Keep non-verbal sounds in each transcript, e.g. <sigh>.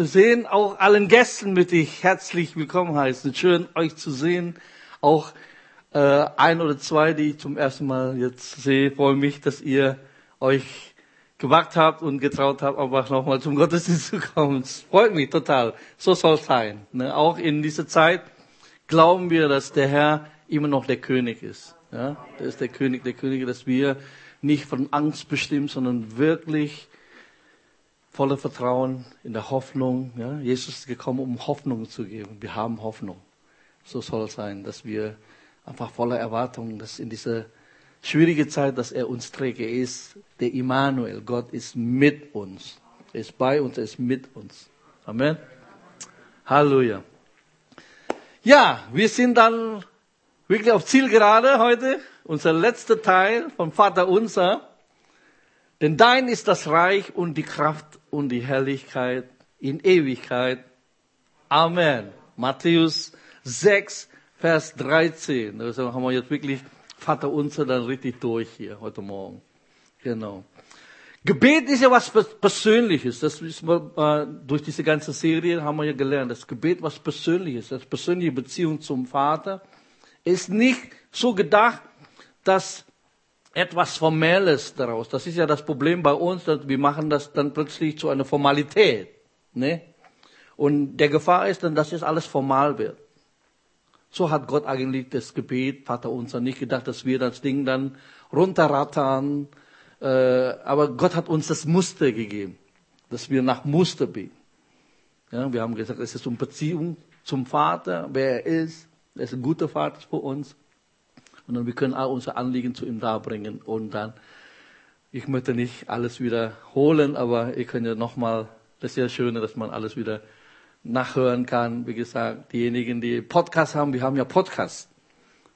zu sehen. Auch allen Gästen möchte ich herzlich willkommen heißen. Schön, euch zu sehen. Auch äh, ein oder zwei, die ich zum ersten Mal jetzt sehe, freue mich, dass ihr euch gewagt habt und getraut habt, einfach nochmal zum Gottesdienst zu kommen. Es freut mich total. So soll es sein. Ne? Auch in dieser Zeit glauben wir, dass der Herr immer noch der König ist. Ja? Der ist der König, der König, dass wir nicht von Angst bestimmt, sondern wirklich voller Vertrauen in der Hoffnung. Ja? Jesus ist gekommen, um Hoffnung zu geben. Wir haben Hoffnung. So soll es sein, dass wir einfach voller Erwartung, dass in dieser schwierigen Zeit, dass er uns trägt. Er ist der Immanuel. Gott ist mit uns. Er ist bei uns, er ist mit uns. Amen. Halleluja. Ja, wir sind dann wirklich auf Zielgerade heute. Unser letzter Teil vom Vater Unser. Denn dein ist das Reich und die Kraft und die Herrlichkeit in Ewigkeit. Amen. Matthäus 6, Vers 13. Also haben wir jetzt wirklich Vater Unser dann richtig durch hier heute Morgen. Genau. Gebet ist ja was Persönliches. Das ist, äh, durch diese ganze Serie haben wir ja gelernt. Das Gebet was Persönliches. Das persönliche Beziehung zum Vater ist nicht so gedacht, dass etwas Formelles daraus. Das ist ja das Problem bei uns, dass wir machen das dann plötzlich zu einer Formalität. Ne? Und der Gefahr ist dann, dass es alles formal wird. So hat Gott eigentlich das Gebet, Vater unser, nicht gedacht, dass wir das Ding dann runterrattern. Äh, aber Gott hat uns das Muster gegeben, dass wir nach Muster beten. Ja, wir haben gesagt, es ist um Beziehung zum Vater, wer er ist. Er ist ein guter Vater für uns. Und wir können all unsere Anliegen zu ihm darbringen. Und dann, ich möchte nicht alles wiederholen, aber ich kann ja nochmal, das ist ja schön, dass man alles wieder nachhören kann. Wie gesagt, diejenigen, die Podcasts haben, wir haben ja Podcasts,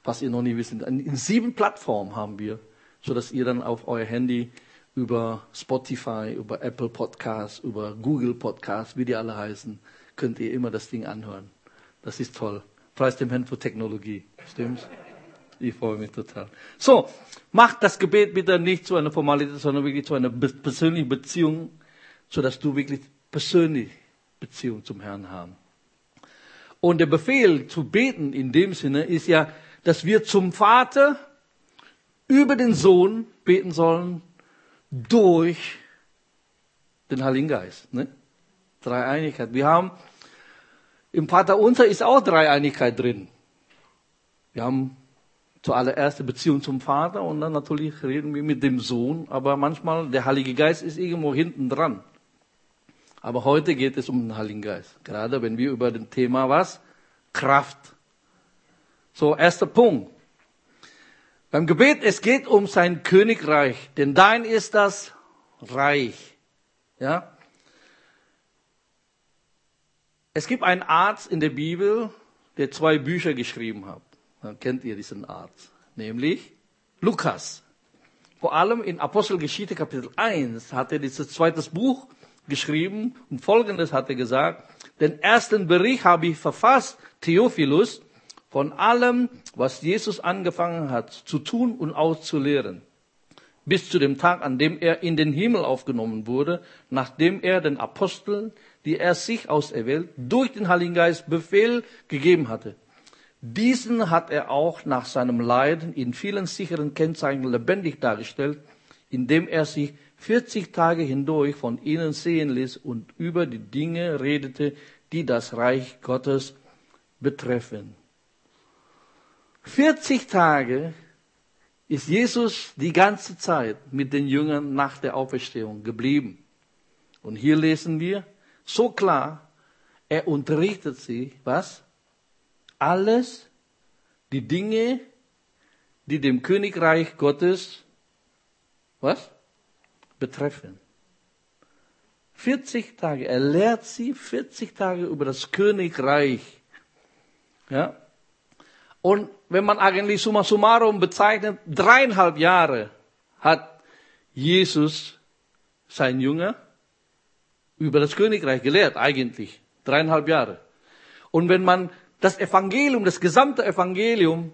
was ihr noch nicht wisst. In sieben Plattformen haben wir, so dass ihr dann auf euer Handy über Spotify, über Apple Podcasts, über Google Podcasts, wie die alle heißen, könnt ihr immer das Ding anhören. Das ist toll. Preis dem Herrn für Technologie. Stimmt's? Ich freue mich total. So, macht das Gebet bitte nicht zu einer Formalität, sondern wirklich zu einer persönlichen Beziehung, sodass du wirklich persönlich Beziehung zum Herrn haben. Und der Befehl zu beten in dem Sinne ist ja, dass wir zum Vater über den Sohn beten sollen durch den Heiligen Geist. Ne? Dreieinigkeit. Wir haben im Vater unser ist auch Dreieinigkeit drin. Wir haben zuallererst die Beziehung zum Vater und dann natürlich reden wir mit dem Sohn, aber manchmal der Heilige Geist ist irgendwo hinten dran. Aber heute geht es um den Heiligen Geist. Gerade wenn wir über das Thema was? Kraft. So, erster Punkt. Beim Gebet, es geht um sein Königreich, denn dein ist das Reich. Ja? Es gibt einen Arzt in der Bibel, der zwei Bücher geschrieben hat. Dann kennt ihr diesen Arzt. Nämlich Lukas. Vor allem in Apostelgeschichte Kapitel 1 hat er dieses zweites Buch geschrieben und folgendes hat er gesagt, den ersten Bericht habe ich verfasst, Theophilus, von allem, was Jesus angefangen hat zu tun und auszulehren, bis zu dem Tag, an dem er in den Himmel aufgenommen wurde, nachdem er den Aposteln, die er sich auserwählt, durch den Heiligen Geist Befehl gegeben hatte. Diesen hat er auch nach seinem Leiden in vielen sicheren Kennzeichen lebendig dargestellt, indem er sich 40 Tage hindurch von ihnen sehen ließ und über die Dinge redete, die das Reich Gottes betreffen. 40 Tage ist Jesus die ganze Zeit mit den Jüngern nach der Auferstehung geblieben. Und hier lesen wir so klar, er unterrichtet sie, was? Alles, die Dinge, die dem Königreich Gottes, was? betreffen. 40 Tage. Er lehrt sie 40 Tage über das Königreich. Ja. Und wenn man eigentlich summa summarum bezeichnet, dreieinhalb Jahre hat Jesus sein Jünger über das Königreich gelehrt, eigentlich. Dreieinhalb Jahre. Und wenn man das Evangelium, das gesamte Evangelium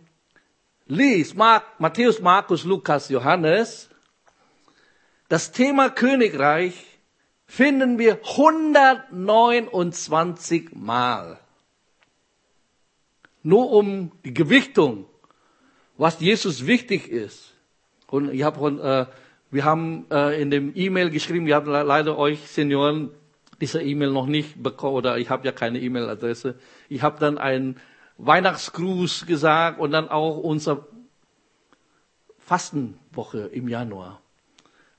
liest, Matthäus, Markus, Lukas, Johannes, das Thema Königreich finden wir 129 Mal. Nur um die Gewichtung, was Jesus wichtig ist. Und ich habe, äh, wir haben äh, in dem E-Mail geschrieben, wir haben leider euch Senioren diese E-Mail noch nicht bekommen, oder ich habe ja keine E-Mail-Adresse. Ich habe dann einen Weihnachtsgruß gesagt und dann auch unser Fastenwoche im Januar.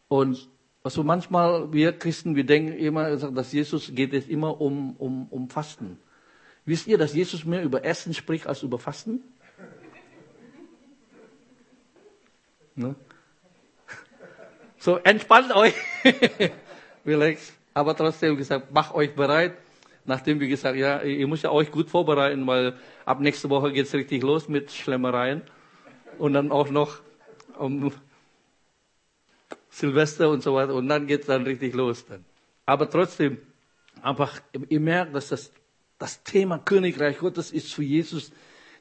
Und also manchmal, wir Christen, wir denken immer, dass Jesus geht es immer um, um, um Fasten. Wisst ihr, dass Jesus mehr über Essen spricht als über Fasten? Ne? <laughs> So, entspannt euch. <laughs> Relax. Aber trotzdem gesagt, macht euch bereit. Nachdem wir gesagt, ja, ihr müsst ja euch gut vorbereiten, weil ab nächste Woche geht's richtig los mit Schlemmereien. Und dann auch noch um Silvester und so weiter. Und dann geht's dann richtig los dann. Aber trotzdem, einfach, ihr merkt, dass das, das Thema Königreich Gottes ist für Jesus,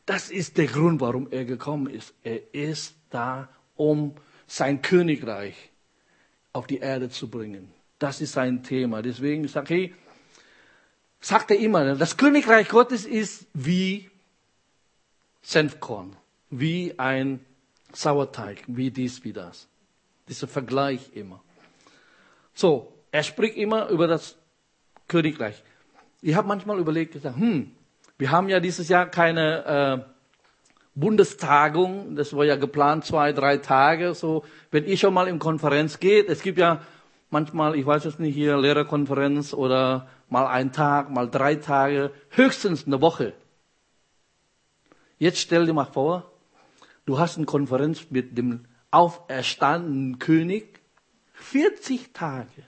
das ist der Grund, warum er gekommen ist. Er ist da, um sein Königreich auf die Erde zu bringen. Das ist sein Thema. Deswegen sagt, hey, sagt er immer, das Königreich Gottes ist wie Senfkorn, wie ein Sauerteig, wie dies, wie das. Dieser Vergleich immer. So, er spricht immer über das Königreich. Ich habe manchmal überlegt, gesagt, hm, wir haben ja dieses Jahr keine äh, Bundestagung, das war ja geplant, zwei, drei Tage. So, wenn ihr schon mal in Konferenz geht, es gibt ja manchmal, ich weiß es nicht, hier Lehrerkonferenz oder mal ein Tag, mal drei Tage, höchstens eine Woche. Jetzt stell dir mal vor, du hast eine Konferenz mit dem auferstandenen König, 40 Tage.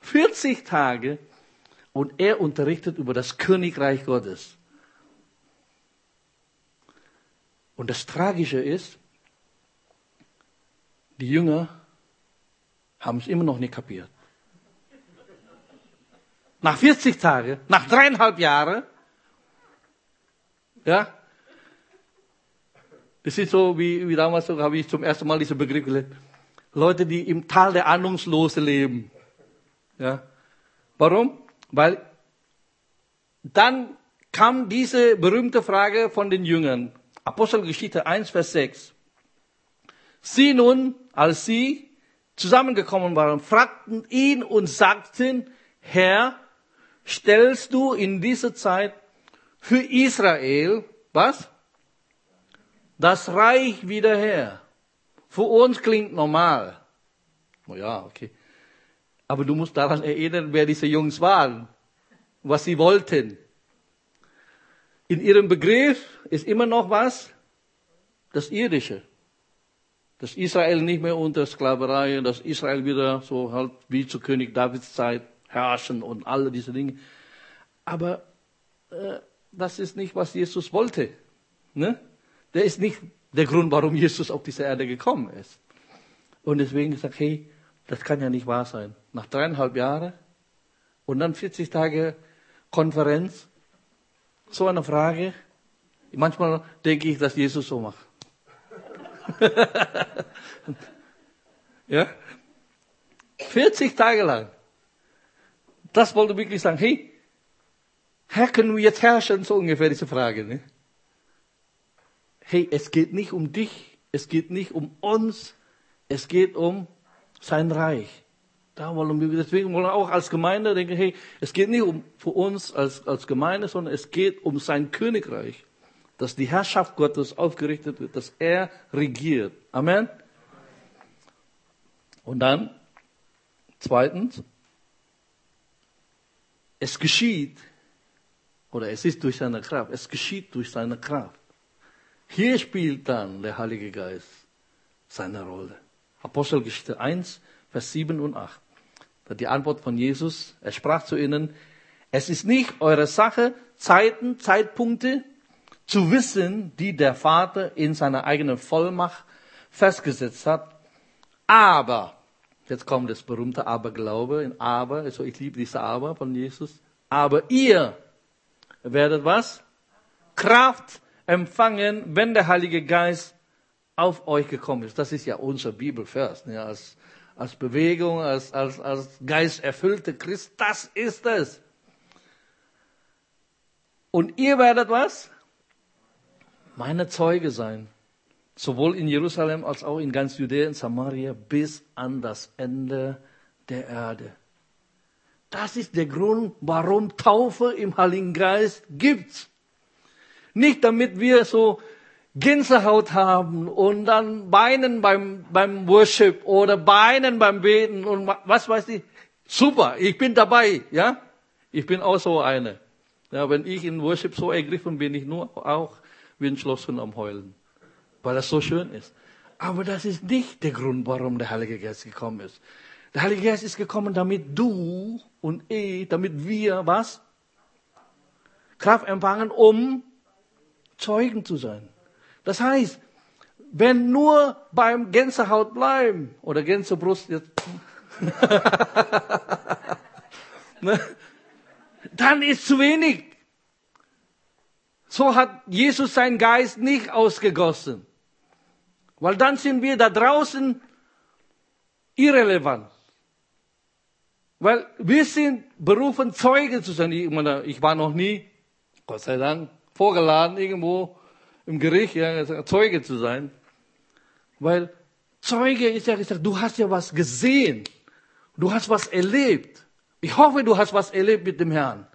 40 Tage und er unterrichtet über das Königreich Gottes. Und das Tragische ist, die Jünger haben es immer noch nicht kapiert. Nach 40 Tagen, nach dreieinhalb Jahren, ja, das ist so wie, wie damals, so habe ich zum ersten Mal diesen Begriff gelernt. Leute, die im Tal der Ahnungslose leben. Ja. Warum? Weil dann kam diese berühmte Frage von den Jüngern. Apostelgeschichte 1, Vers 6. Sie nun, als sie zusammengekommen waren, fragten ihn und sagten, Herr, stellst du in dieser Zeit für Israel, was? Das Reich wieder her. Für uns klingt normal. Oh ja, okay. Aber du musst daran erinnern, wer diese Jungs waren, was sie wollten. In ihrem Begriff ist immer noch was? Das Irdische dass Israel nicht mehr unter Sklaverei, dass Israel wieder so halt wie zu König Davids Zeit herrschen und alle diese Dinge. Aber äh, das ist nicht, was Jesus wollte. Ne? Der ist nicht der Grund, warum Jesus auf diese Erde gekommen ist. Und deswegen sagt, hey, das kann ja nicht wahr sein. Nach dreieinhalb Jahren und dann 40 Tage Konferenz, so eine Frage. Manchmal denke ich, dass Jesus so macht. <laughs> ja? 40 Tage lang. Das wollte wirklich sagen, hey, Herr, können wir jetzt herrschen? So ungefähr diese Frage. Ne? Hey, es geht nicht um dich, es geht nicht um uns, es geht um sein Reich. Da wollen wir, deswegen wollen wir auch als Gemeinde denken, hey, es geht nicht um für uns als, als Gemeinde, sondern es geht um sein Königreich dass die Herrschaft Gottes aufgerichtet wird, dass er regiert. Amen. Und dann, zweitens, es geschieht, oder es ist durch seine Kraft, es geschieht durch seine Kraft. Hier spielt dann der Heilige Geist seine Rolle. Apostelgeschichte 1, Vers 7 und 8. Die Antwort von Jesus, er sprach zu ihnen, es ist nicht eure Sache, Zeiten, Zeitpunkte, zu wissen, die der Vater in seiner eigenen Vollmacht festgesetzt hat. Aber, jetzt kommt das berühmte Aberglaube in Aber, also ich liebe diese Aber von Jesus. Aber ihr werdet was? Kraft empfangen, wenn der Heilige Geist auf euch gekommen ist. Das ist ja unser Bibelvers. Ja, als, als Bewegung, als, als, als geisterfüllte Christ. Das ist es. Und ihr werdet was? Meine Zeuge sein. Sowohl in Jerusalem als auch in ganz Judäa und Samaria bis an das Ende der Erde. Das ist der Grund, warum Taufe im Heiligen Geist gibt. Nicht damit wir so Gänsehaut haben und dann weinen beim, beim Worship oder weinen beim Beten und was weiß ich. Super, ich bin dabei, ja. Ich bin auch so eine. Ja, wenn ich in Worship so ergriffen bin, ich nur auch wie ein Schlosshund am Heulen, weil das so schön ist. Aber das ist nicht der Grund, warum der Heilige Geist gekommen ist. Der Heilige Geist ist gekommen, damit du und ich, damit wir was? Kraft empfangen, um Zeugen zu sein. Das heißt, wenn nur beim Gänsehaut bleiben oder Gänsebrust jetzt, <laughs> ne, dann ist zu wenig. So hat Jesus seinen Geist nicht ausgegossen. Weil dann sind wir da draußen irrelevant. Weil wir sind berufen, Zeugen zu sein. Ich, meine, ich war noch nie, Gott sei Dank, vorgeladen irgendwo im Gericht, ja, Zeuge zu sein. Weil Zeuge ist ja gesagt, du hast ja was gesehen. Du hast was erlebt. Ich hoffe, du hast was erlebt mit dem Herrn.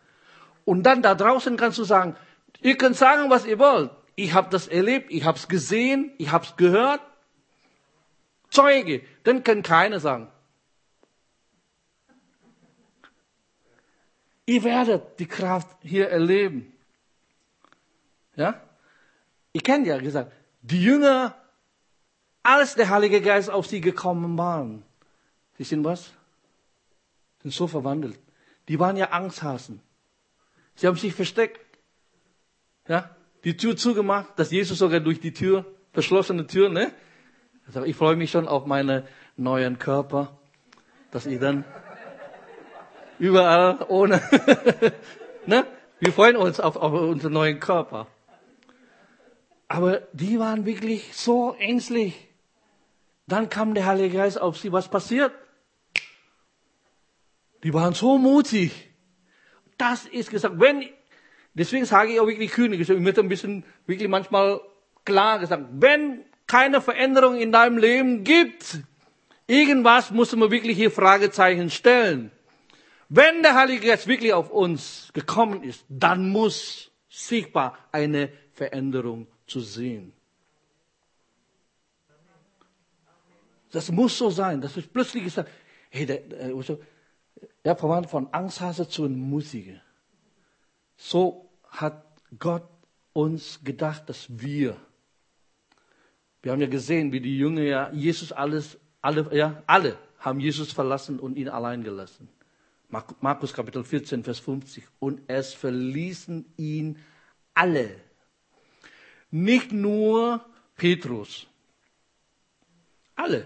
Und dann da draußen kannst du sagen, ihr könnt sagen, was ihr wollt. Ich habe das erlebt, ich habe es gesehen, ich habe es gehört. Zeuge, dann kann keiner sagen. Ihr werdet die Kraft hier erleben. Ja? Ich kenne ja gesagt, die Jünger, als der Heilige Geist auf sie gekommen waren, sie sind was? Sind so verwandelt. Die waren ja Angsthasen. Sie haben sich versteckt. Ja? Die Tür zugemacht, dass Jesus sogar durch die Tür, verschlossene Tür, ne? Ich freue mich schon auf meinen neuen Körper, dass ich dann überall ohne, <laughs> ne? Wir freuen uns auf, auf unseren neuen Körper. Aber die waren wirklich so ängstlich. Dann kam der Heilige Geist auf sie. Was passiert? Die waren so mutig. Das ist gesagt. Wenn, deswegen sage ich auch wirklich König. Ich möchte ein bisschen wirklich manchmal klar gesagt. Wenn keine Veränderung in deinem Leben gibt, irgendwas muss man wirklich hier Fragezeichen stellen. Wenn der Heilige Geist wirklich auf uns gekommen ist, dann muss sichtbar eine Veränderung zu sehen. Das muss so sein. Das ist plötzlich gesagt, hey, der, der, er verwandelt von Angsthase zu einem Musiker. So hat Gott uns gedacht, dass wir, wir haben ja gesehen, wie die Jünger ja Jesus alles, alle, ja, alle haben Jesus verlassen und ihn allein gelassen. Markus Kapitel 14, Vers 50. Und es verließen ihn alle nicht nur Petrus. Alle.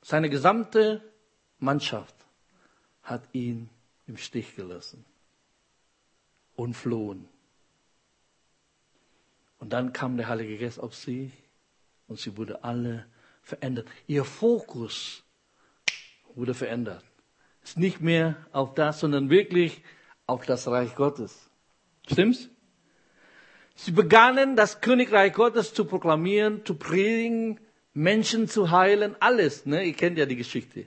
Seine gesamte Mannschaft hat ihn im Stich gelassen und flohen. Und dann kam der Heilige Geist auf sie und sie wurde alle verändert. Ihr Fokus wurde verändert. Ist nicht mehr auf das, sondern wirklich auf das Reich Gottes. Stimmt's? Sie begannen, das Königreich Gottes zu proklamieren, zu predigen, Menschen zu heilen, alles. Ne? Ihr kennt ja die Geschichte.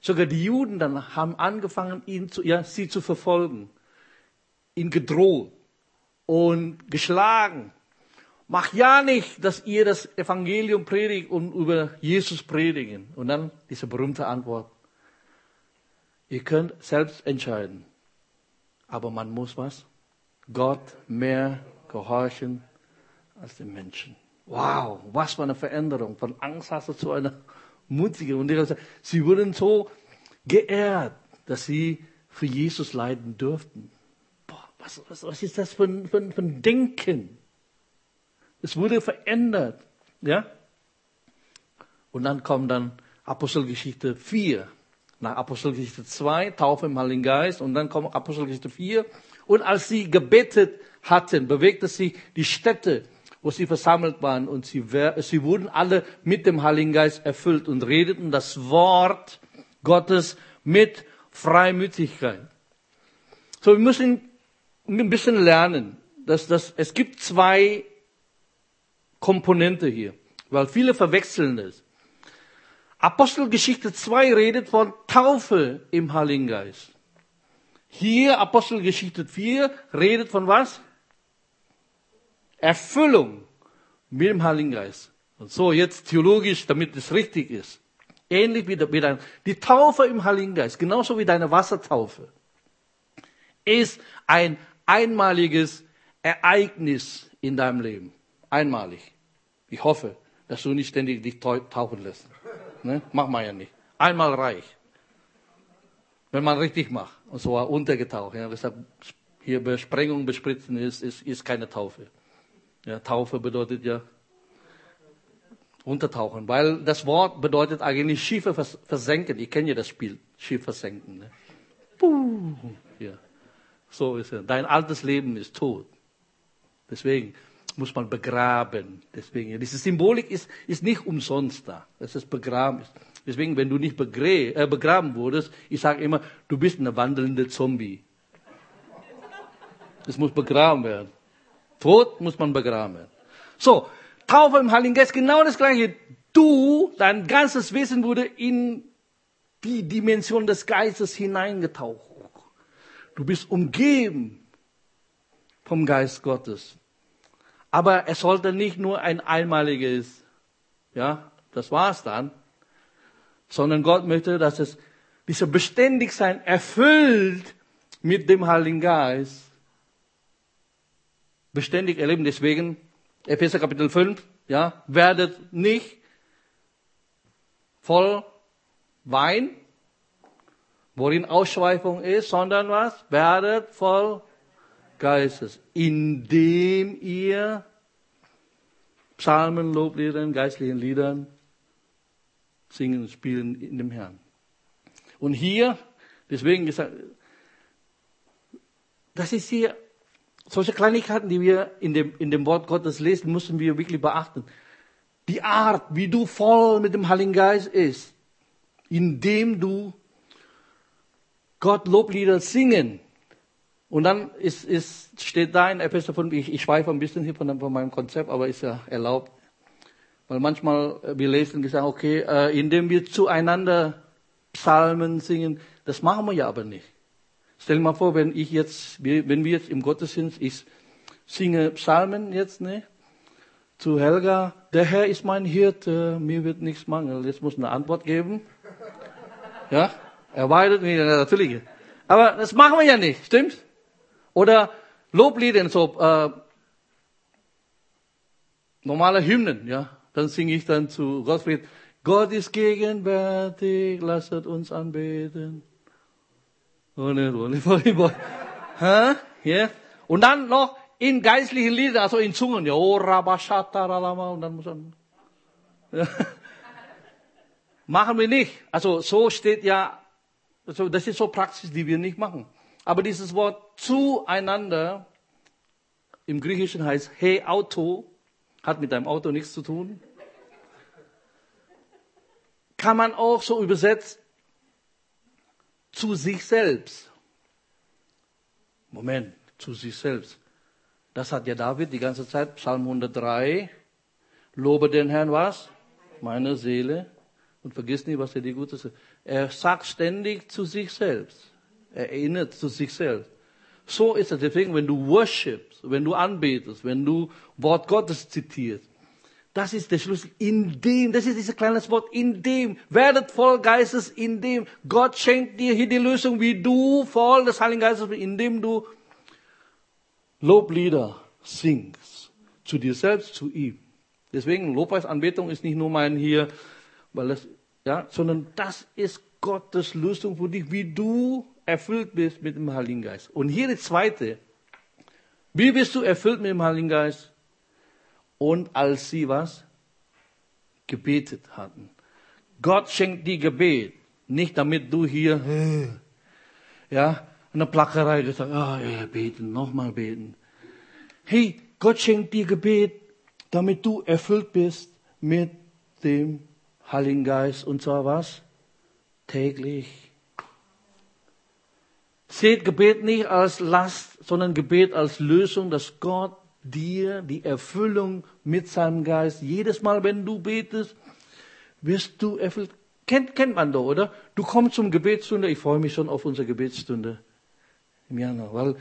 Sogar die Juden dann haben angefangen, ihn zu, ja, sie zu verfolgen, ihn gedroht und geschlagen. Mach ja nicht, dass ihr das Evangelium predigt und über Jesus predigen. Und dann diese berühmte Antwort. Ihr könnt selbst entscheiden. Aber man muss was? Gott mehr gehorchen als den Menschen. Wow, was für eine Veränderung. Von Angst hast du zu einer mutigen. Und sie wurden so geehrt, dass sie für Jesus leiden durften. Was, was, was ist das für ein, für, Denken? Es wurde verändert. Ja? Und dann kommt dann Apostelgeschichte 4. Nach Apostelgeschichte 2, Taufe im Heiligen Geist. Und dann kommt Apostelgeschichte 4. Und als sie gebetet hatten, bewegte sich die Städte wo sie versammelt waren und sie, sie wurden alle mit dem Heiligen Geist erfüllt und redeten das Wort Gottes mit Freimütigkeit. So, wir müssen ein bisschen lernen, dass, dass es gibt zwei Komponente hier, weil viele verwechseln es. Apostelgeschichte 2 redet von Taufe im Heiligen Geist. Hier Apostelgeschichte 4 redet von was? Erfüllung mit dem Heiligen Geist. Und so jetzt theologisch, damit es richtig ist. Ähnlich wie der, die Taufe im Heiligen Geist, genauso wie deine Wassertaufe, ist ein einmaliges Ereignis in deinem Leben. Einmalig. Ich hoffe, dass du nicht ständig dich tauchen lässt. Ne? Mach man ja nicht. Einmal reich. Wenn man richtig macht. Und so untergetaucht. Ja. Deshalb hier Besprengung, bespritzen ist, ist, ist keine Taufe. Ja, Taufe bedeutet ja untertauchen, weil das Wort bedeutet eigentlich Schiffe versenken. Ich kenne ja das Spiel, Schiff versenken. Ne? Puh, ja. So ist es. Dein altes Leben ist tot. Deswegen muss man begraben. Deswegen, diese Symbolik ist, ist nicht umsonst da. es begraben ist. Deswegen, wenn du nicht begrä, äh, begraben wurdest, ich sage immer, du bist eine wandelnde Zombie. Es muss begraben werden. Tod muss man begraben werden. So, Taufe im Heiligen Geist, genau das Gleiche. Du, dein ganzes Wesen wurde in die Dimension des Geistes hineingetaucht. Du bist umgeben vom Geist Gottes. Aber es sollte nicht nur ein einmaliges, ja, das war's dann, sondern Gott möchte, dass es dieser Beständigsein erfüllt mit dem Heiligen Geist beständig erleben. Deswegen, Epheser Kapitel 5, ja, werdet nicht voll Wein, worin Ausschweifung ist, sondern was? Werdet voll Geistes, indem ihr Psalmen, Lobliedern, geistlichen Liedern singen, spielen in dem Herrn. Und hier, deswegen gesagt, das ist hier, solche Kleinigkeiten, die wir in dem, in dem Wort Gottes lesen, müssen wir wirklich beachten. Die Art, wie du voll mit dem Heiligen Geist ist, indem du Gott Loblieder singen, und dann ist, ist, steht da in Epheser 5, ich, ich schweife ein bisschen hier von, von meinem Konzept, aber ist ja erlaubt. Weil manchmal, äh, wir lesen gesagt, okay, äh, indem wir zueinander Psalmen singen, das machen wir ja aber nicht. Stell dir mal vor, wenn ich jetzt, wenn wir jetzt im Gottesdienst, ich singe Psalmen jetzt, ne? Zu Helga, der Herr ist mein Hirte, mir wird nichts mangeln. Jetzt muss eine Antwort geben. Ja? Er weidet mich, natürlich. Aber das machen wir ja nicht, stimmt's? Oder Loblieder, so äh, normale Hymnen, ja. Dann singe ich dann zu Gottfried, Gott ist gegenwärtig, lasst uns anbeten. Und dann noch in geistlichen Liedern, also in Zungen, ja, oh, Rabashata, Ralama, und dann muss man, ja. <laughs> Machen wir nicht. Also so steht ja, also das ist so Praxis, die wir nicht machen. Aber dieses Wort zueinander im Griechischen heißt Hey Auto, hat mit deinem Auto nichts zu tun. Kann man auch so übersetzen zu sich selbst. Moment, zu sich selbst. Das hat ja David die ganze Zeit, Psalm 103. Lobe den Herrn was? Meine Seele. Und vergiss nicht, was er die Gutes ist. Er sagt ständig zu sich selbst erinnert zu sich selbst. So ist es. Deswegen, wenn du worshipst, wenn du anbetest, wenn du Wort Gottes zitierst, das ist der Schlüssel. In dem, das ist dieses kleine Wort, in dem, werdet voll Geistes, in dem, Gott schenkt dir hier die Lösung, wie du voll des Heiligen Geistes bist, indem du Loblieder singst. Zu dir selbst, zu ihm. Deswegen, Lobpreisanbetung ist nicht nur mein hier, weil das, ja, sondern das ist Gottes Lösung für dich, wie du erfüllt bist mit dem Heiligen Geist. Und hier die zweite. Wie bist du erfüllt mit dem Heiligen Geist? Und als sie was? Gebetet hatten. Gott schenkt dir Gebet. Nicht damit du hier, ja, eine Plackerei gesagt, ah, ja, beten, nochmal beten. Hey, Gott schenkt dir Gebet damit du erfüllt bist mit dem Heiligen Geist. Und zwar was? Täglich. Seht Gebet nicht als Last, sondern Gebet als Lösung, dass Gott dir die Erfüllung mit seinem Geist, jedes Mal, wenn du betest, wirst du erfüllt. Kennt, kennt man doch, oder? Du kommst zum Gebetsstunde, ich freue mich schon auf unsere Gebetsstunde im Januar, weil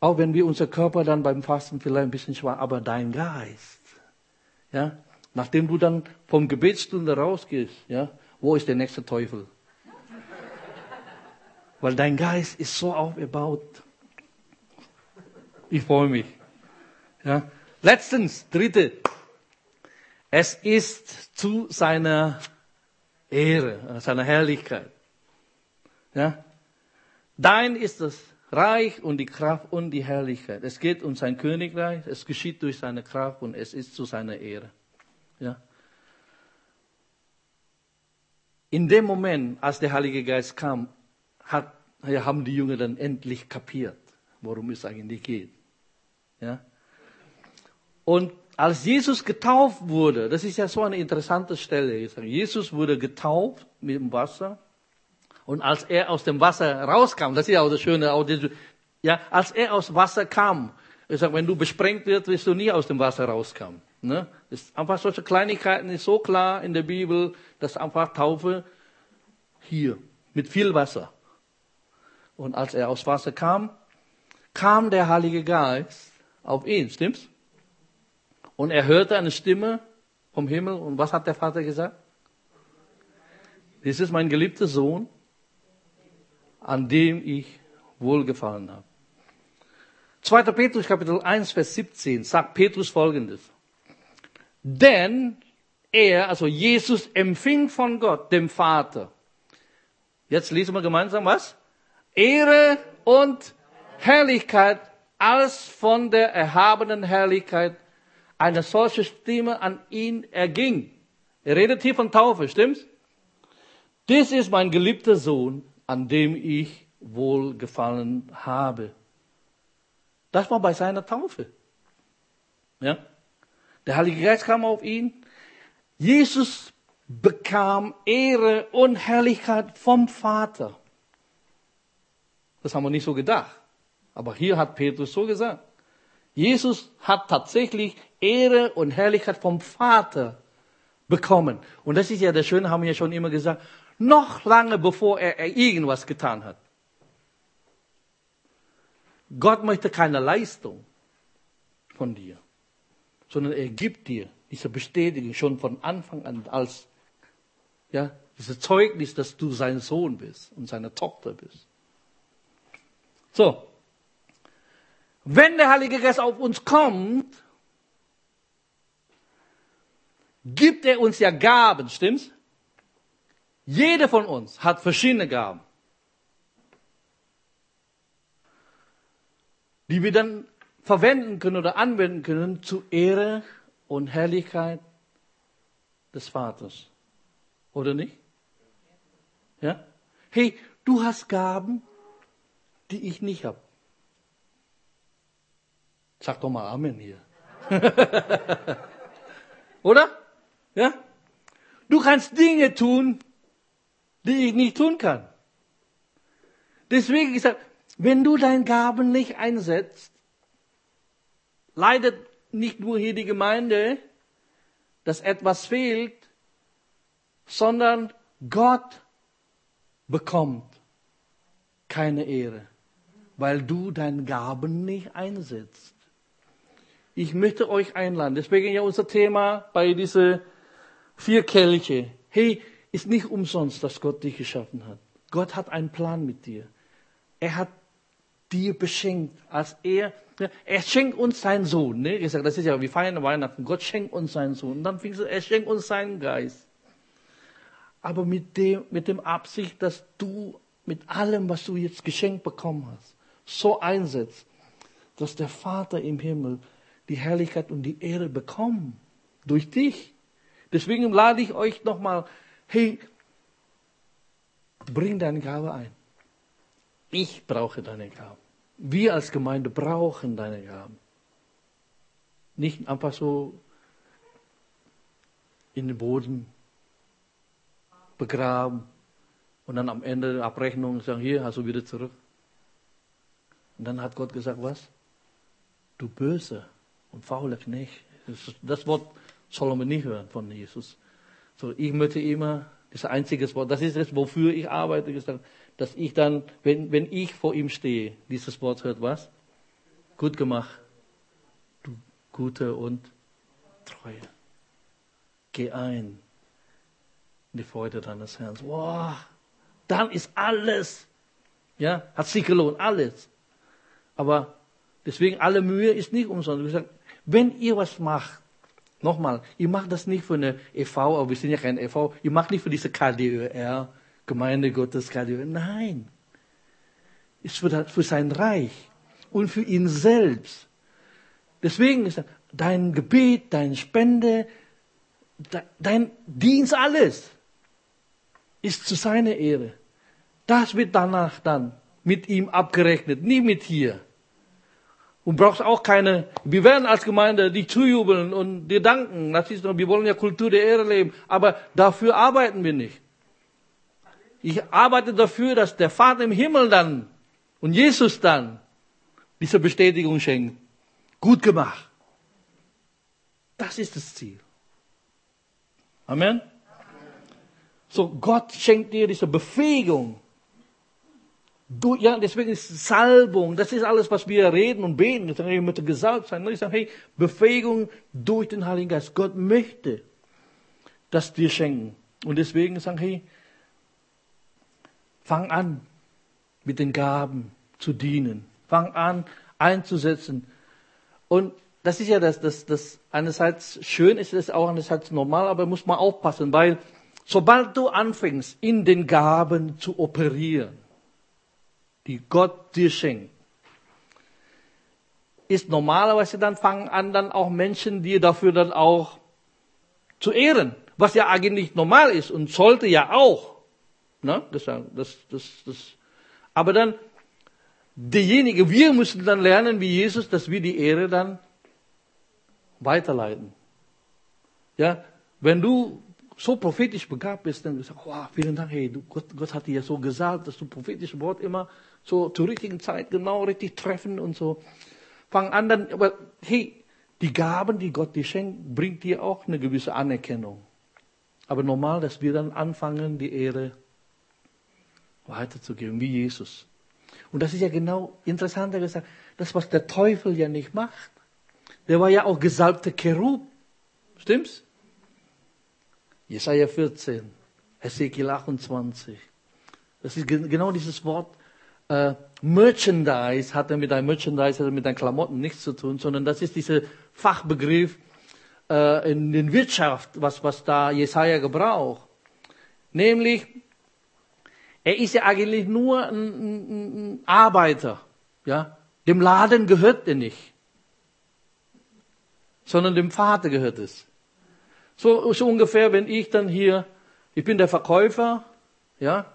auch wenn wir unser Körper dann beim Fasten vielleicht ein bisschen schwach, aber dein Geist, ja, nachdem du dann vom Gebetsstunde rausgehst, ja, wo ist der nächste Teufel? Weil dein Geist ist so aufgebaut. Ich freue mich. Ja. Letztens, dritte. Es ist zu seiner Ehre, seiner Herrlichkeit. Ja. Dein ist das Reich und die Kraft und die Herrlichkeit. Es geht um sein Königreich, es geschieht durch seine Kraft und es ist zu seiner Ehre. Ja. In dem Moment, als der Heilige Geist kam, hat, haben die Jünger dann endlich kapiert, worum es eigentlich geht. Ja. Und als Jesus getauft wurde, das ist ja so eine interessante Stelle. Jesus wurde getauft mit dem Wasser. Und als er aus dem Wasser rauskam, das ist ja auch das Schöne, auch das, ja, als er aus Wasser kam, ich sag, wenn du besprengt wirst, wirst du nie aus dem Wasser rauskommen. Ne? Ist einfach solche Kleinigkeiten ist so klar in der Bibel, dass einfach Taufe hier mit viel Wasser. Und als er aus Wasser kam, kam der Heilige Geist auf ihn, stimmt's? Und er hörte eine Stimme vom Himmel. Und was hat der Vater gesagt? Dies ist mein geliebter Sohn, an dem ich wohlgefallen habe. 2. Petrus Kapitel 1, Vers 17 sagt Petrus folgendes. Denn er, also Jesus, empfing von Gott, dem Vater. Jetzt lesen wir gemeinsam was? Ehre und Herrlichkeit als von der erhabenen Herrlichkeit eine solche Stimme an ihn erging. Er redet hier von Taufe, stimmt's? Dies ist mein geliebter Sohn, an dem ich wohlgefallen habe. Das war bei seiner Taufe. Ja? Der Heilige Geist kam auf ihn. Jesus bekam Ehre und Herrlichkeit vom Vater. Das haben wir nicht so gedacht. Aber hier hat Petrus so gesagt. Jesus hat tatsächlich Ehre und Herrlichkeit vom Vater bekommen. Und das ist ja das Schöne, haben wir ja schon immer gesagt, noch lange bevor er, irgendwas getan hat. Gott möchte keine Leistung von dir, sondern er gibt dir diese Bestätigung schon von Anfang an als, ja, dieses Zeugnis, dass du sein Sohn bist und seine Tochter bist. So. Wenn der Heilige Geist auf uns kommt, gibt er uns ja Gaben, stimmt's? Jeder von uns hat verschiedene Gaben, die wir dann verwenden können oder anwenden können zu Ehre und Herrlichkeit des Vaters. Oder nicht? Ja? Hey, du hast Gaben, die ich nicht habe. Sag doch mal Amen hier. <laughs> Oder? Ja? Du kannst Dinge tun, die ich nicht tun kann. Deswegen gesagt, wenn du deine Gaben nicht einsetzt, leidet nicht nur hier die Gemeinde, dass etwas fehlt, sondern Gott bekommt keine Ehre, weil du deine Gaben nicht einsetzt. Ich möchte euch einladen, deswegen ja unser Thema bei diese vier Kelche. Hey, ist nicht umsonst, dass Gott dich geschaffen hat. Gott hat einen Plan mit dir. Er hat dir beschenkt, als er, er schenkt uns seinen Sohn, ne? Gesagt, das ist ja, wir feiern Weihnachten. Gott schenkt uns seinen Sohn. Und dann fing er schenkt uns seinen Geist. Aber mit dem, mit dem Absicht, dass du mit allem, was du jetzt geschenkt bekommen hast, so einsetzt, dass der Vater im Himmel die Herrlichkeit und die Ehre bekommt. Durch dich. Deswegen lade ich euch nochmal, hey, bring deine Gabe ein. Ich brauche deine Gaben. Wir als Gemeinde brauchen deine Gaben. Nicht einfach so, in den Boden begraben und dann am Ende der Abrechnung sagen, hier hast du wieder zurück. Und dann hat Gott gesagt, was? Du böse und fauler Knecht. Das Wort soll man nicht hören von Jesus. So, ich möchte immer, das einzige Wort, das ist das, wofür ich arbeite, gesagt, dass ich dann, wenn, wenn ich vor ihm stehe, dieses Wort hört, was? Gut gemacht. Du gute und treue. Geh ein in die Freude deines Herrn. Wow, dann ist alles, ja, hat sich gelohnt, alles. Aber deswegen alle Mühe ist nicht umsonst. Wenn ihr was macht, nochmal, ihr macht das nicht für eine EV, aber wir sind ja kein EV, ihr macht nicht für diese KDÖR, Gemeinde Gottes KDÖR. Nein. Ist für, das, für sein Reich und für ihn selbst. Deswegen ist dein Gebet, deine Spende, dein Dienst, alles ist zu seiner Ehre. Das wird danach dann mit ihm abgerechnet, nie mit hier. Und brauchst auch keine, wir werden als Gemeinde dich zujubeln und dir danken. Das ist, wir wollen ja Kultur der Ehre leben, aber dafür arbeiten wir nicht. Ich arbeite dafür, dass der Vater im Himmel dann und Jesus dann diese Bestätigung schenkt. Gut gemacht. Das ist das Ziel. Amen. So, Gott schenkt dir diese Befähigung, Du, ja, deswegen ist Salbung, das ist alles, was wir reden und beten. Ich sage, möchte gesalbt sein. Ich sage, hey, Befähigung durch den Heiligen Geist. Gott möchte das dir schenken. Und deswegen sagen, hey, fang an, mit den Gaben zu dienen. Fang an, einzusetzen. Und das ist ja das, das, das einerseits schön ist, es auch einerseits normal, aber muss man aufpassen, weil sobald du anfängst, in den Gaben zu operieren, die Gott dir schenkt, ist normalerweise dann fangen an, dann auch Menschen dir dafür dann auch zu ehren, was ja eigentlich normal ist und sollte ja auch. Ne? Das, das, das, das. Aber dann, diejenigen, wir müssen dann lernen, wie Jesus, dass wir die Ehre dann weiterleiten. Ja, wenn du so prophetisch begabt bist, dann sagst du, wow, vielen Dank, hey, du, Gott, Gott hat dir ja so gesagt, dass du prophetische Wort immer so zur richtigen Zeit genau richtig treffen und so. Fang an dann, aber hey, die Gaben, die Gott dir schenkt, bringt dir auch eine gewisse Anerkennung. Aber normal, dass wir dann anfangen, die Ehre weiterzugeben, wie Jesus. Und das ist ja genau interessant, gesagt, das, was der Teufel ja nicht macht. Der war ja auch gesalbter Cherub. Stimmt's? Jesaja 14, Ezekiel 28. Das ist genau dieses Wort, äh, Merchandise hat er mit einem Merchandise, hat er mit einem Klamotten nichts zu tun, sondern das ist dieser Fachbegriff äh, in der Wirtschaft, was, was da Jesaja gebraucht. Nämlich, er ist ja eigentlich nur ein, ein, Arbeiter, ja. Dem Laden gehört er nicht, sondern dem Vater gehört es. So, so ungefähr, wenn ich dann hier, ich bin der Verkäufer, ja.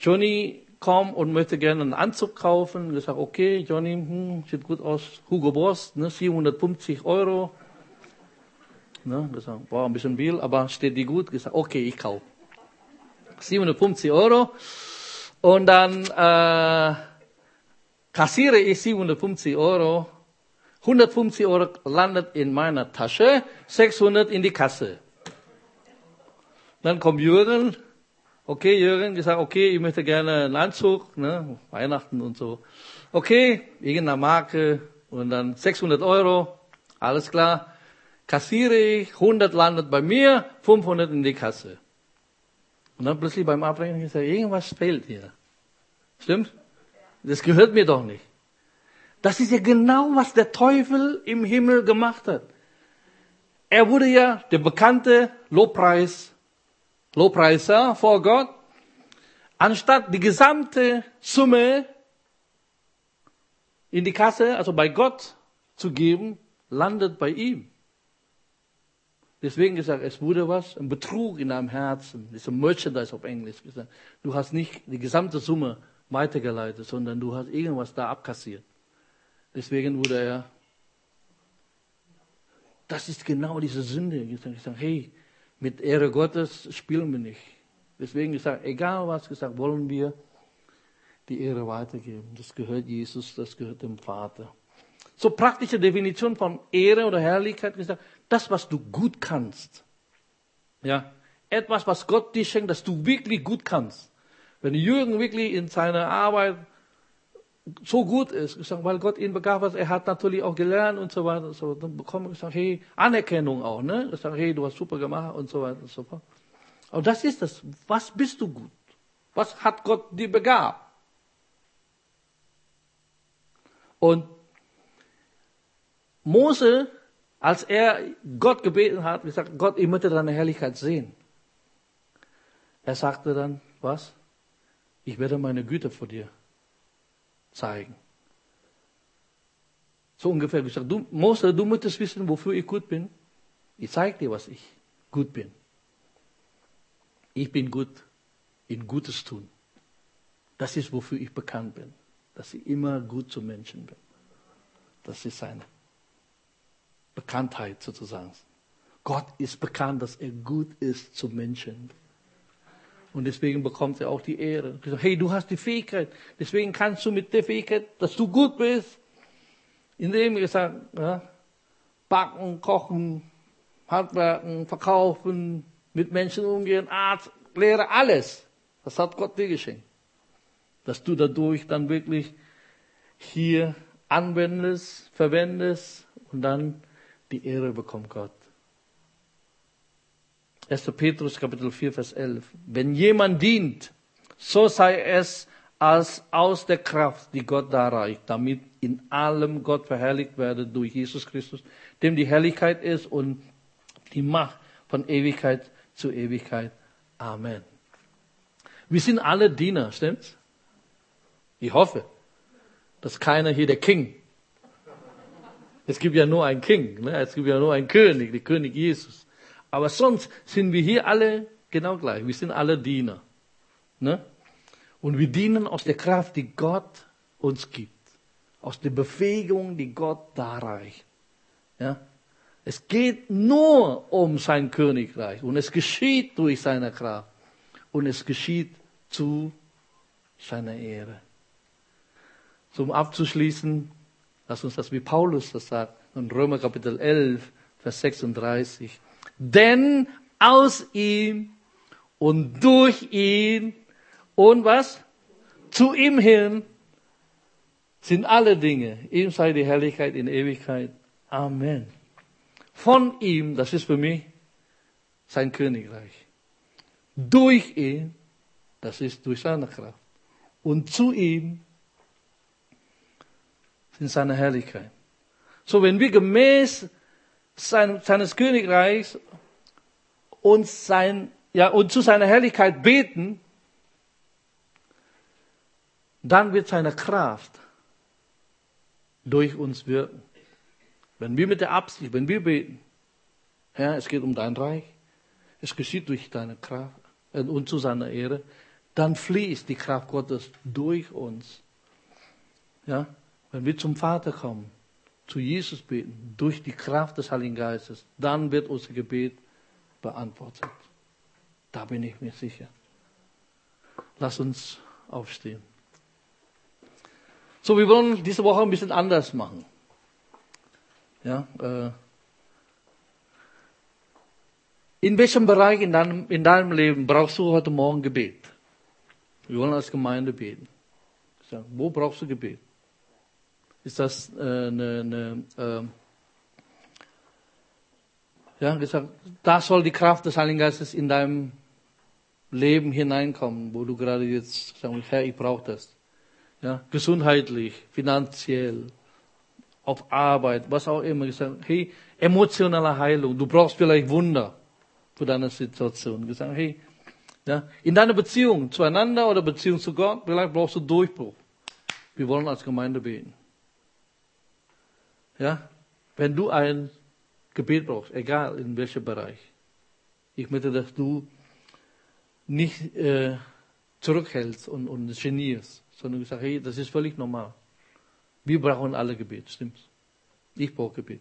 Johnny komme und möchte gerne einen Anzug kaufen. Ich sage, okay, Johnny, hm, sieht gut aus, Hugo Boss, ne, 750 Euro. Ne, gesagt, boah, ein bisschen viel, aber steht die gut. Ich sage, okay, ich kaufe. 750 Euro. Und dann äh, kassiere ich 750 Euro. 150 Euro landet in meiner Tasche, 600 in die Kasse. Dann kommt Jürgen, Okay, Jürgen, gesagt, okay, ich möchte gerne einen Anzug, ne, Weihnachten und so. Okay, irgendeine Marke und dann 600 Euro, alles klar. Kassiere ich, 100 landet bei mir, 500 in die Kasse. Und dann plötzlich beim Abrechnen gesagt, irgendwas fehlt hier. Stimmt? Das gehört mir doch nicht. Das ist ja genau, was der Teufel im Himmel gemacht hat. Er wurde ja der bekannte Lobpreis Lobpreiser vor Gott, anstatt die gesamte Summe in die Kasse, also bei Gott zu geben, landet bei ihm. Deswegen gesagt, es wurde was, ein Betrug in deinem Herzen, das ist ein Merchandise auf Englisch gesagt. Du hast nicht die gesamte Summe weitergeleitet, sondern du hast irgendwas da abkassiert. Deswegen wurde er, das ist genau diese Sünde. Ich sage, hey, Mit Ehre Gottes spielen wir nicht. Deswegen gesagt, egal was gesagt, wollen wir die Ehre weitergeben. Das gehört Jesus, das gehört dem Vater. So praktische Definition von Ehre oder Herrlichkeit gesagt, das, was du gut kannst. Ja, etwas, was Gott dir schenkt, das du wirklich gut kannst. Wenn Jürgen wirklich in seiner Arbeit so gut ist, gesagt, weil Gott ihn begabt hat, er hat natürlich auch gelernt und so weiter und so, dann bekommt er gesagt, hey, Anerkennung auch, ne? Gesagt, hey, du hast super gemacht und so weiter und so fort. Und das ist das. Was bist du gut? Was hat Gott dir begabt? Und Mose, als er Gott gebeten hat, gesagt, Gott, ich möchte deine Herrlichkeit sehen. Er sagte dann, was? Ich werde meine Güte vor dir zeigen. So ungefähr gesagt, du, Mose, du möchtest wissen, wofür ich gut bin. Ich zeige dir, was ich gut bin. Ich bin gut in Gutes tun. Das ist, wofür ich bekannt bin. Dass ich immer gut zu Menschen bin. Das ist seine Bekanntheit sozusagen. Gott ist bekannt, dass er gut ist zu Menschen. Und deswegen bekommt er auch die Ehre. Hey, du hast die Fähigkeit. Deswegen kannst du mit der Fähigkeit, dass du gut bist, indem ich sage, ja, backen, kochen, handwerken, verkaufen, mit Menschen umgehen, Arzt, Lehre, alles. Das hat Gott dir geschenkt. Dass du dadurch dann wirklich hier anwendest, verwendest und dann die Ehre bekommt Gott. 1. Petrus Kapitel 4, Vers 11. Wenn jemand dient, so sei es als aus der Kraft, die Gott darreicht, damit in allem Gott verherrlicht werde durch Jesus Christus, dem die Herrlichkeit ist und die Macht von Ewigkeit zu Ewigkeit. Amen. Wir sind alle Diener, stimmt's? Ich hoffe, dass keiner hier der King. Es gibt ja nur einen King, ne? es gibt ja nur einen König, der König Jesus. Aber sonst sind wir hier alle genau gleich. Wir sind alle Diener. Ne? Und wir dienen aus der Kraft, die Gott uns gibt. Aus der Befähigung, die Gott darreicht. Ja? Es geht nur um sein Königreich. Und es geschieht durch seine Kraft. Und es geschieht zu seiner Ehre. Zum Abzuschließen, lass uns das wie Paulus das sagt, in Römer Kapitel 11, Vers 36. Denn aus ihm und durch ihn und was? Zu ihm hin sind alle Dinge. Ihm sei die Herrlichkeit in Ewigkeit. Amen. Von ihm, das ist für mich sein Königreich. Durch ihn, das ist durch seine Kraft. Und zu ihm sind seine Herrlichkeit. So, wenn wir gemäß sein, seines Königreichs und, sein, ja, und zu seiner Herrlichkeit beten, dann wird seine Kraft durch uns wirken. Wenn wir mit der Absicht, wenn wir beten, Herr, es geht um dein Reich, es geschieht durch deine Kraft äh, und zu seiner Ehre, dann fließt die Kraft Gottes durch uns. Ja, wenn wir zum Vater kommen, zu Jesus beten, durch die Kraft des Heiligen Geistes, dann wird unser Gebet beantwortet. Da bin ich mir sicher. Lass uns aufstehen. So, wir wollen diese Woche ein bisschen anders machen. Ja, äh, in welchem Bereich in deinem, in deinem Leben brauchst du heute Morgen Gebet? Wir wollen als Gemeinde beten. Wo brauchst du Gebet? Ist das äh, eine, eine äh, ja, gesagt, da soll die Kraft des Heiligen Geistes in deinem Leben hineinkommen, wo du gerade jetzt sagst, Herr, ich brauche das. Ja, gesundheitlich, finanziell, auf Arbeit, was auch immer. Gesagt, hey, emotionale Heilung, du brauchst vielleicht Wunder für deine Situation. Gesagt, hey, ja, in deiner Beziehung zueinander oder Beziehung zu Gott, vielleicht brauchst du Durchbruch. Wir wollen als Gemeinde beten. Ja, wenn du ein Gebet brauchst, egal in welchem Bereich, ich möchte, dass du nicht äh, zurückhältst und, und genierst, sondern sagst, hey, das ist völlig normal. Wir brauchen alle Gebet, stimmt's? Ich brauche Gebet.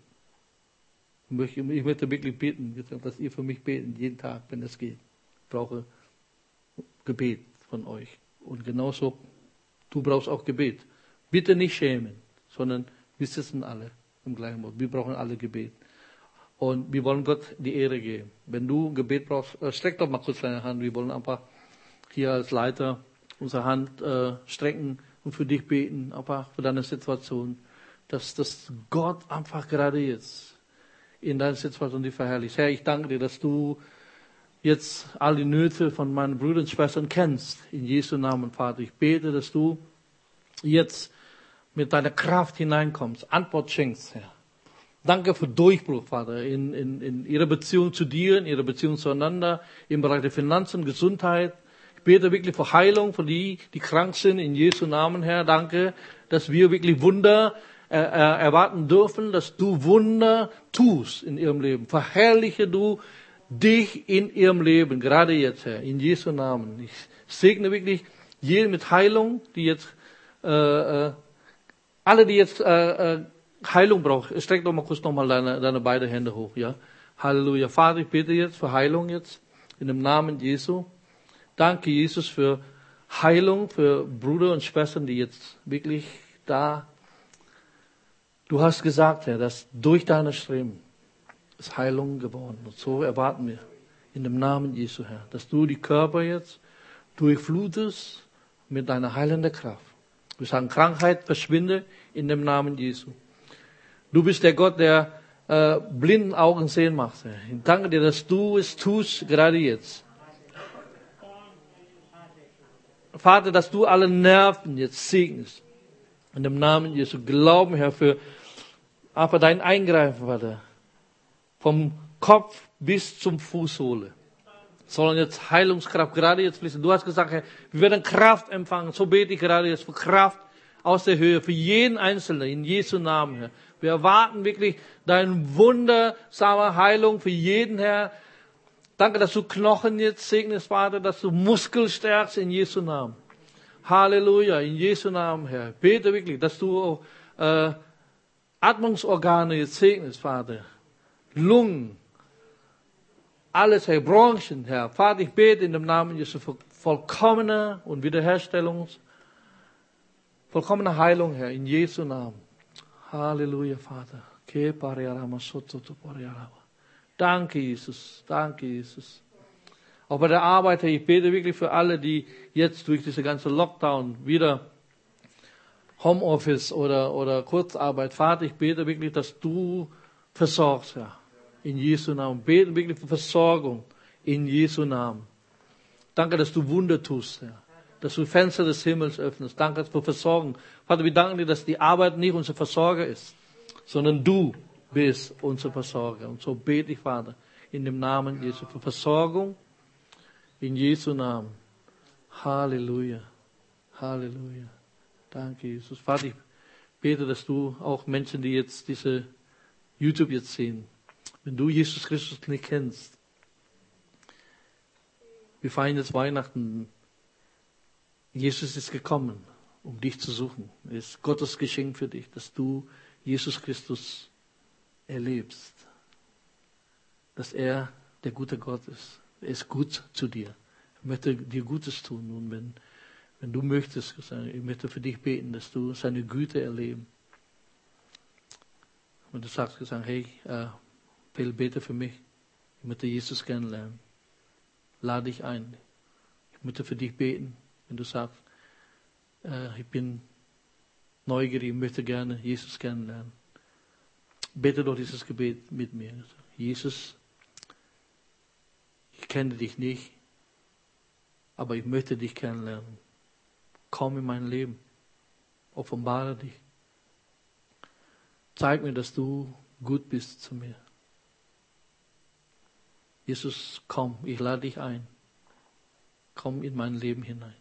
Ich möchte, ich möchte wirklich beten, dass ihr für mich beten, jeden Tag, wenn es geht. Ich brauche Gebet von euch. Und genauso, du brauchst auch Gebet. Bitte nicht schämen, sondern wir sitzen alle im gleichen Boot. Wir brauchen alle Gebet. Und wir wollen Gott die Ehre geben. Wenn du Gebet brauchst, äh, streck doch mal kurz deine Hand. Wir wollen einfach hier als Leiter unsere Hand äh, strecken und für dich beten, einfach für deine Situation, dass, dass Gott einfach gerade jetzt in deiner Situation die verherrlicht. Herr, ich danke dir, dass du jetzt all die Nöte von meinen Brüdern und Schwestern kennst. In Jesu Namen, Vater. Ich bete, dass du jetzt mit deiner Kraft hineinkommst, Antwort schenkst, Herr. Danke für Durchbruch, Vater, in, in, in ihrer Beziehung zu dir, in ihrer Beziehung zueinander, im Bereich der Finanzen, Gesundheit. Ich bete wirklich für Heilung, für die, die krank sind, in Jesu Namen, Herr. Danke, dass wir wirklich Wunder äh, äh, erwarten dürfen, dass du Wunder tust in ihrem Leben. Verherrliche du dich in ihrem Leben, gerade jetzt, Herr, in Jesu Namen. Ich segne wirklich jeden mit Heilung, die jetzt, äh, äh, alle, die jetzt äh, äh, Heilung brauchen. Streck doch mal kurz nochmal deine, deine beiden Hände hoch, ja. Halleluja. Vater, ich bitte jetzt für Heilung jetzt, in dem Namen Jesu. Danke, Jesus, für Heilung, für Brüder und Schwestern, die jetzt wirklich da, du hast gesagt, Herr, dass durch deine Streben ist Heilung geworden. Und so erwarten wir in dem Namen Jesu, Herr, dass du die Körper jetzt durchflutest mit deiner heilenden Kraft. Wir sagen, Krankheit verschwinde in dem Namen Jesu. Du bist der Gott, der äh, blinden Augen sehen macht. Ich danke dir, dass du es tust, gerade jetzt. Vater, dass du alle Nerven jetzt segnest. In dem Namen Jesu. Glauben, Herr, für aber dein Eingreifen, Vater. Vom Kopf bis zum Fußsohle. Sollen jetzt Heilungskraft gerade jetzt fließen. Du hast gesagt, Herr, wir werden Kraft empfangen. So bete ich gerade jetzt für Kraft aus der Höhe. Für jeden Einzelnen. In Jesu Namen, Herr. Wir erwarten wirklich deine wundersame Heilung für jeden, Herr. Danke, dass du Knochen jetzt segnest, Vater, dass du Muskel stärkst in Jesu Namen. Halleluja, in Jesu Namen, Herr. Bete wirklich, dass du äh, Atmungsorgane jetzt segnest, Vater. Lungen, alles, Branchen, Herr. Vater, ich bete in dem Namen Jesu für vollkommene und Wiederherstellung, vollkommene Heilung, Herr, in Jesu Namen. Halleluja, Vater. Danke, Jesus. Danke, Jesus. Auch bei der Arbeit, Herr, ich bete wirklich für alle, die jetzt durch diese ganze Lockdown wieder Homeoffice oder, oder Kurzarbeit, Vater, ich bete wirklich, dass du versorgst, Herr. In Jesu Namen. Beten wirklich für Versorgung. In Jesu Namen. Danke, dass du Wunder tust, Herr. Dass du Fenster des Himmels öffnest. Danke für Versorgung. Vater, wir danken dir, dass die Arbeit nicht unser Versorger ist, sondern du bist unser Versorger. Und so bete ich, Vater, in dem Namen Jesu für Versorgung. In Jesu Namen. Halleluja. Halleluja. Danke, Jesus. Vater, ich bete, dass du auch Menschen, die jetzt diese YouTube jetzt sehen, wenn du Jesus Christus nicht kennst, wir feiern jetzt Weihnachten. Jesus ist gekommen, um dich zu suchen. Es ist Gottes Geschenk für dich, dass du Jesus Christus erlebst. Dass er der gute Gott ist. Er ist gut zu dir. Er möchte dir Gutes tun. Und wenn, wenn du möchtest, ich möchte für dich beten, dass du seine Güte erleben. Und du sagst, gesagt, hey, äh, Bill, bete für mich. Ich möchte Jesus kennenlernen. Lade dich ein. Ich möchte für dich beten, wenn du sagst, äh, ich bin neugierig, ich möchte gerne Jesus kennenlernen. Bete doch dieses Gebet mit mir. Jesus, ich kenne dich nicht, aber ich möchte dich kennenlernen. Komm in mein Leben. Offenbare dich. Zeig mir, dass du gut bist zu mir. Jesus, komm, ich lade dich ein. Komm in mein Leben hinein.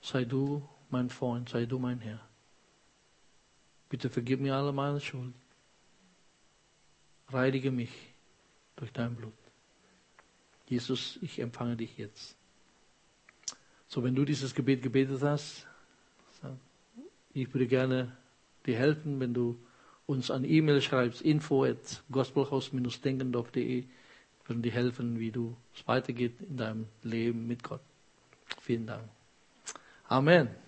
Sei du mein Freund, sei du mein Herr. Bitte vergib mir alle meine Schuld. Reinige mich durch dein Blut. Jesus, ich empfange dich jetzt. So, wenn du dieses Gebet gebetet hast, ich würde gerne dir helfen, wenn du uns an E-Mail schreibst, info at gospelhaus-denkendorf.de, würden dir helfen, wie du es weitergeht in deinem Leben mit Gott. Vielen Dank. Amen.